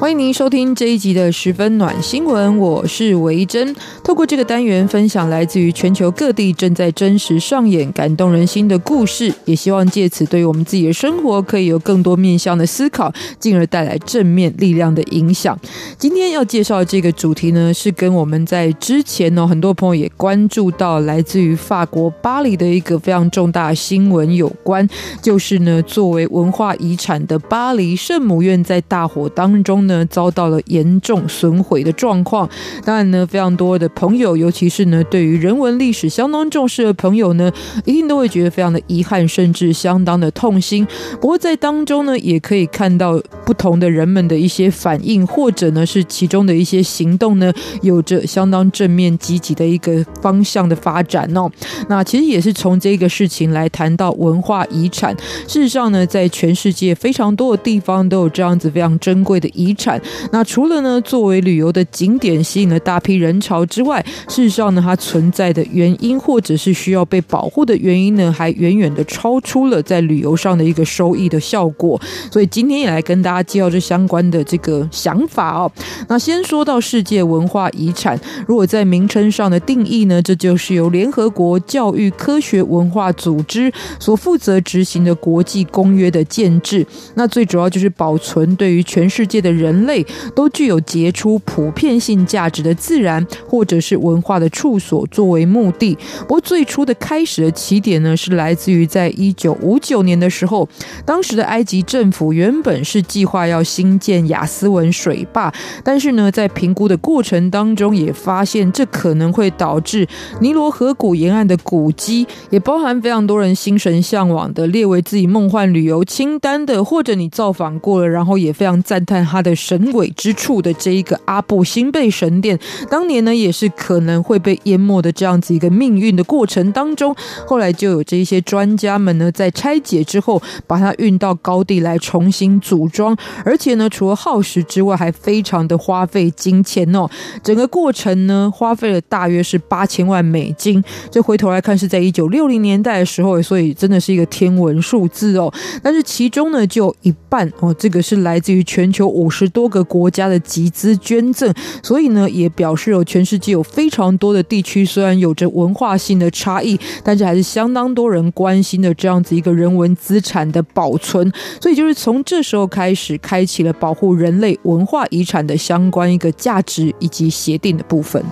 欢迎您收听这一集的十分暖新闻，我是维珍。透过这个单元分享来自于全球各地正在真实上演、感动人心的故事，也希望借此对于我们自己的生活可以有更多面向的思考，进而带来正面力量的影响。今天要介绍的这个主题呢，是跟我们在之前呢，很多朋友也关注到来自于法国巴黎的一个非常重大新闻有关，就是呢，作为文化遗产的巴黎圣母院在大火当中呢，遭到了严重损毁的状况。当然呢，非常多的。朋友，尤其是呢，对于人文历史相当重视的朋友呢，一定都会觉得非常的遗憾，甚至相当的痛心。不过在当中呢，也可以看到不同的人们的一些反应，或者呢是其中的一些行动呢，有着相当正面积极的一个方向的发展哦。那其实也是从这个事情来谈到文化遗产。事实上呢，在全世界非常多的地方都有这样子非常珍贵的遗产。那除了呢，作为旅游的景点，吸引了大批人潮之外，事实上呢，它存在的原因，或者是需要被保护的原因呢，还远远的超出了在旅游上的一个收益的效果。所以今天也来跟大家介绍这相关的这个想法哦。那先说到世界文化遗产，如果在名称上的定义呢，这就是由联合国教育科学文化组织所负责执行的国际公约的建制。那最主要就是保存对于全世界的人人类都具有杰出普遍性价值的自然或者。是文化的处所作为目的，不过最初的开始的起点呢，是来自于在一九五九年的时候，当时的埃及政府原本是计划要兴建亚斯文水坝，但是呢，在评估的过程当中，也发现这可能会导致尼罗河谷沿岸的古迹，也包含非常多人心神向往的列为自己梦幻旅游清单的，或者你造访过了，然后也非常赞叹它的神鬼之处的这一个阿布辛贝神殿，当年呢也是。可能会被淹没的这样子一个命运的过程当中，后来就有这一些专家们呢，在拆解之后，把它运到高地来重新组装，而且呢，除了耗时之外，还非常的花费金钱哦。整个过程呢，花费了大约是八千万美金。这回头来看，是在一九六零年代的时候，所以真的是一个天文数字哦。但是其中呢，就有一半哦，这个是来自于全球五十多个国家的集资捐赠，所以呢，也表示有全世界有。非常多的地区，虽然有着文化性的差异，但是还是相当多人关心的这样子一个人文资产的保存。所以，就是从这时候开始，开启了保护人类文化遗产的相关一个价值以及协定的部分。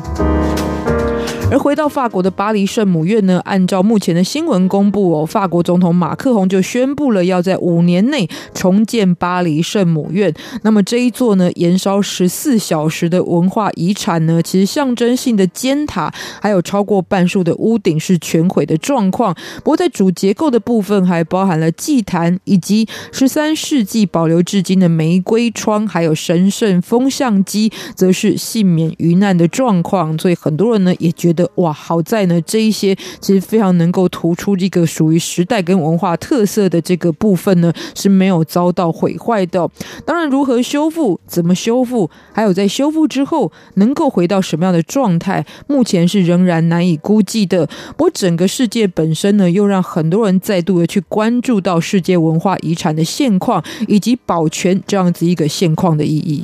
而回到法国的巴黎圣母院呢，按照目前的新闻公布哦，法国总统马克宏就宣布了要在五年内重建巴黎圣母院。那么这一座呢，延烧十四小时的文化遗产呢，其实象征性的尖塔还有超过半数的屋顶是全毁的状况。不过在主结构的部分，还包含了祭坛以及十三世纪保留至今的玫瑰窗，还有神圣风向机，则是幸免于难的状况。所以很多人呢也觉得。的哇，好在呢，这一些其实非常能够突出这个属于时代跟文化特色的这个部分呢，是没有遭到毁坏的。当然，如何修复、怎么修复，还有在修复之后能够回到什么样的状态，目前是仍然难以估计的。不过，整个世界本身呢，又让很多人再度的去关注到世界文化遗产的现况，以及保全这样子一个现况的意义。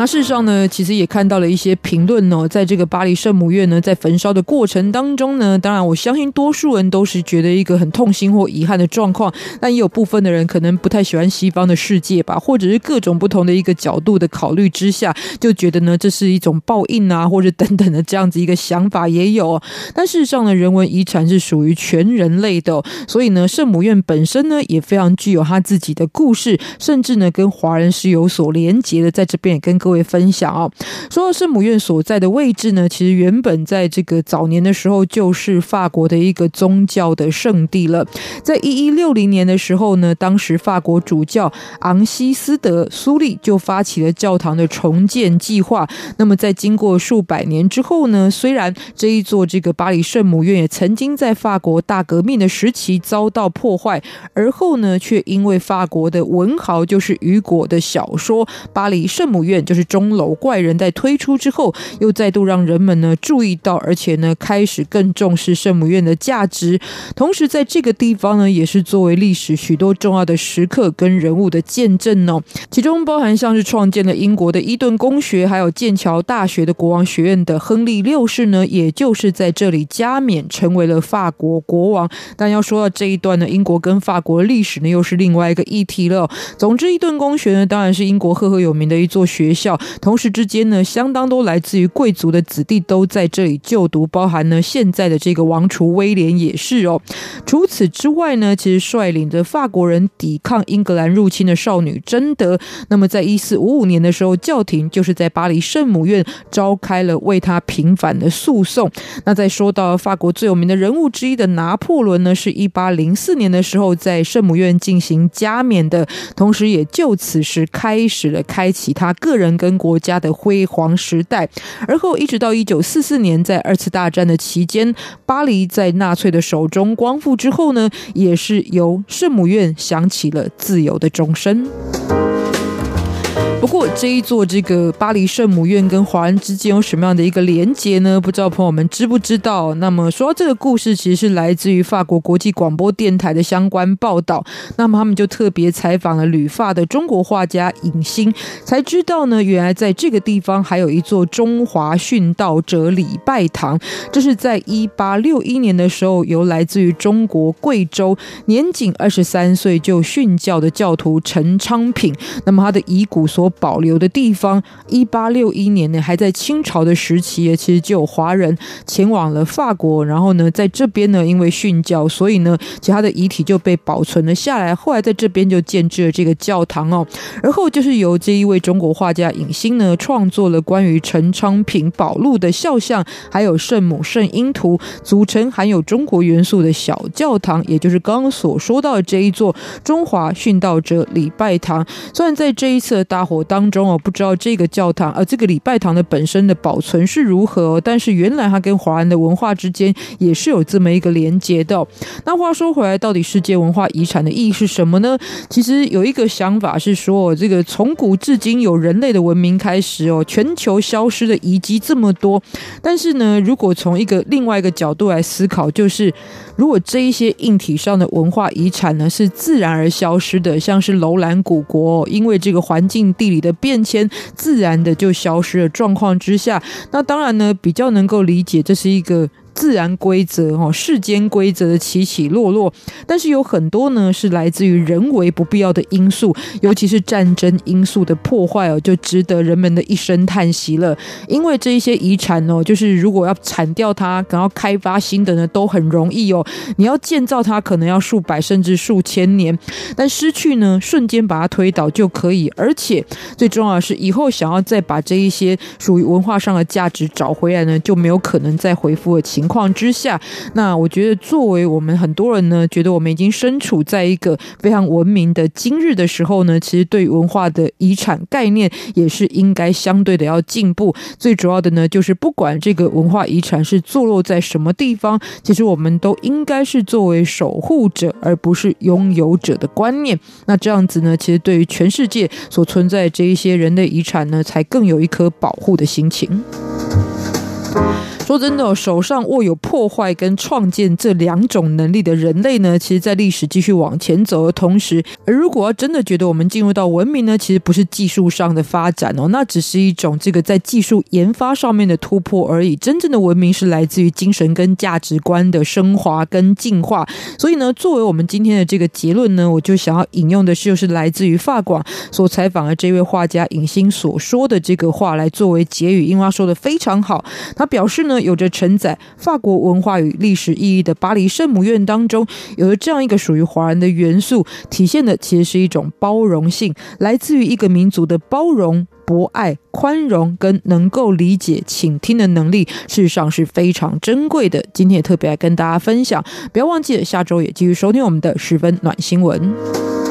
那事实上呢，其实也看到了一些评论哦，在这个巴黎圣母院呢，在焚烧的过程当中呢，当然我相信多数人都是觉得一个很痛心或遗憾的状况，但也有部分的人可能不太喜欢西方的世界吧，或者是各种不同的一个角度的考虑之下，就觉得呢，这是一种报应啊，或者等等的这样子一个想法也有。但事实上呢，人文遗产是属于全人类的，所以呢，圣母院本身呢也非常具有他自己的故事，甚至呢跟华人是有所连结的，在这边也跟各各位分享啊。说到圣母院所在的位置呢，其实原本在这个早年的时候就是法国的一个宗教的圣地了。在一一六零年的时候呢，当时法国主教昂西斯德苏利就发起了教堂的重建计划。那么在经过数百年之后呢，虽然这一座这个巴黎圣母院也曾经在法国大革命的时期遭到破坏，而后呢，却因为法国的文豪就是雨果的小说《巴黎圣母院》就是钟楼怪人在推出之后，又再度让人们呢注意到，而且呢开始更重视圣母院的价值。同时，在这个地方呢，也是作为历史许多重要的时刻跟人物的见证哦。其中包含像是创建了英国的伊顿公学，还有剑桥大学的国王学院的亨利六世呢，也就是在这里加冕成为了法国国王。但要说到这一段呢，英国跟法国历史呢，又是另外一个议题了。总之，伊顿公学呢，当然是英国赫赫有名的一座学校，同时之间呢，相当多来自于贵族的子弟都在这里就读，包含呢现在的这个王储威廉也是哦。除此之外呢，其实率领着法国人抵抗英格兰入侵的少女贞德，那么在一四五五年的时候，教廷就是在巴黎圣母院召开了为他平反的诉讼。那再说到法国最有名的人物之一的拿破仑呢，是一八零四年的时候在圣母院进行加冕的，同时也就此时开始了开启他个人跟国家的辉煌时代。而后一直到一九四四年，在二次大战的期间，巴黎在纳粹的手中光复之后呢，也是由圣母院响起了自由的钟声。不过这一座这个巴黎圣母院跟华人之间有什么样的一个连结呢？不知道朋友们知不知道？那么说到这个故事，其实是来自于法国国际广播电台的相关报道。那么他们就特别采访了旅法的中国画家尹昕，才知道呢，原来在这个地方还有一座中华殉道者礼拜堂。这是在一八六一年的时候，由来自于中国贵州年仅二十三岁就殉教的教徒陈昌平，那么他的遗骨所保留的地方，一八六一年呢，还在清朝的时期，其实就有华人前往了法国，然后呢，在这边呢，因为殉教，所以呢，其他的遗体就被保存了下来。后来在这边就建置了这个教堂哦。而后就是由这一位中国画家尹星呢，创作了关于陈昌平宝路的肖像，还有圣母圣婴图，组成含有中国元素的小教堂，也就是刚刚所说到的这一座中华殉道者礼拜堂。虽然在这一次的大火当中哦，不知道这个教堂呃，这个礼拜堂的本身的保存是如何，但是原来它跟华人的文化之间也是有这么一个连接的。那话说回来，到底世界文化遗产的意义是什么呢？其实有一个想法是说，这个从古至今有人类的文明开始哦，全球消失的遗迹这么多，但是呢，如果从一个另外一个角度来思考，就是如果这一些硬体上的文化遗产呢是自然而消失的，像是楼兰古国，因为这个环境地理的变迁，自然的就消失了。状况之下，那当然呢，比较能够理解，这是一个。自然规则哦，世间规则的起起落落，但是有很多呢是来自于人为不必要的因素，尤其是战争因素的破坏哦，就值得人们的一声叹息了。因为这一些遗产哦，就是如果要铲掉它，然后开发新的呢，都很容易哦。你要建造它，可能要数百甚至数千年，但失去呢，瞬间把它推倒就可以。而且最重要的是，以后想要再把这一些属于文化上的价值找回来呢，就没有可能再恢复的情况。之下，那我觉得作为我们很多人呢，觉得我们已经身处在一个非常文明的今日的时候呢，其实对于文化的遗产概念也是应该相对的要进步。最主要的呢，就是不管这个文化遗产是坐落在什么地方，其实我们都应该是作为守护者，而不是拥有者的观念。那这样子呢，其实对于全世界所存在这一些人类遗产呢，才更有一颗保护的心情。说真的，手上握有破坏跟创建这两种能力的人类呢，其实，在历史继续往前走的同时，而如果要真的觉得我们进入到文明呢，其实不是技术上的发展哦，那只是一种这个在技术研发上面的突破而已。真正的文明是来自于精神跟价值观的升华跟进化。所以呢，作为我们今天的这个结论呢，我就想要引用的是，就是来自于法广所采访的这位画家尹星所说的这个话来作为结语。因为他说的非常好，他表示呢。有着承载法国文化与历史意义的巴黎圣母院当中，有着这样一个属于华人的元素，体现的其实是一种包容性，来自于一个民族的包容。博爱、宽容跟能够理解、倾听的能力，事实上是非常珍贵的。今天也特别来跟大家分享，不要忘记了，下周也继续收听我们的十分暖新闻。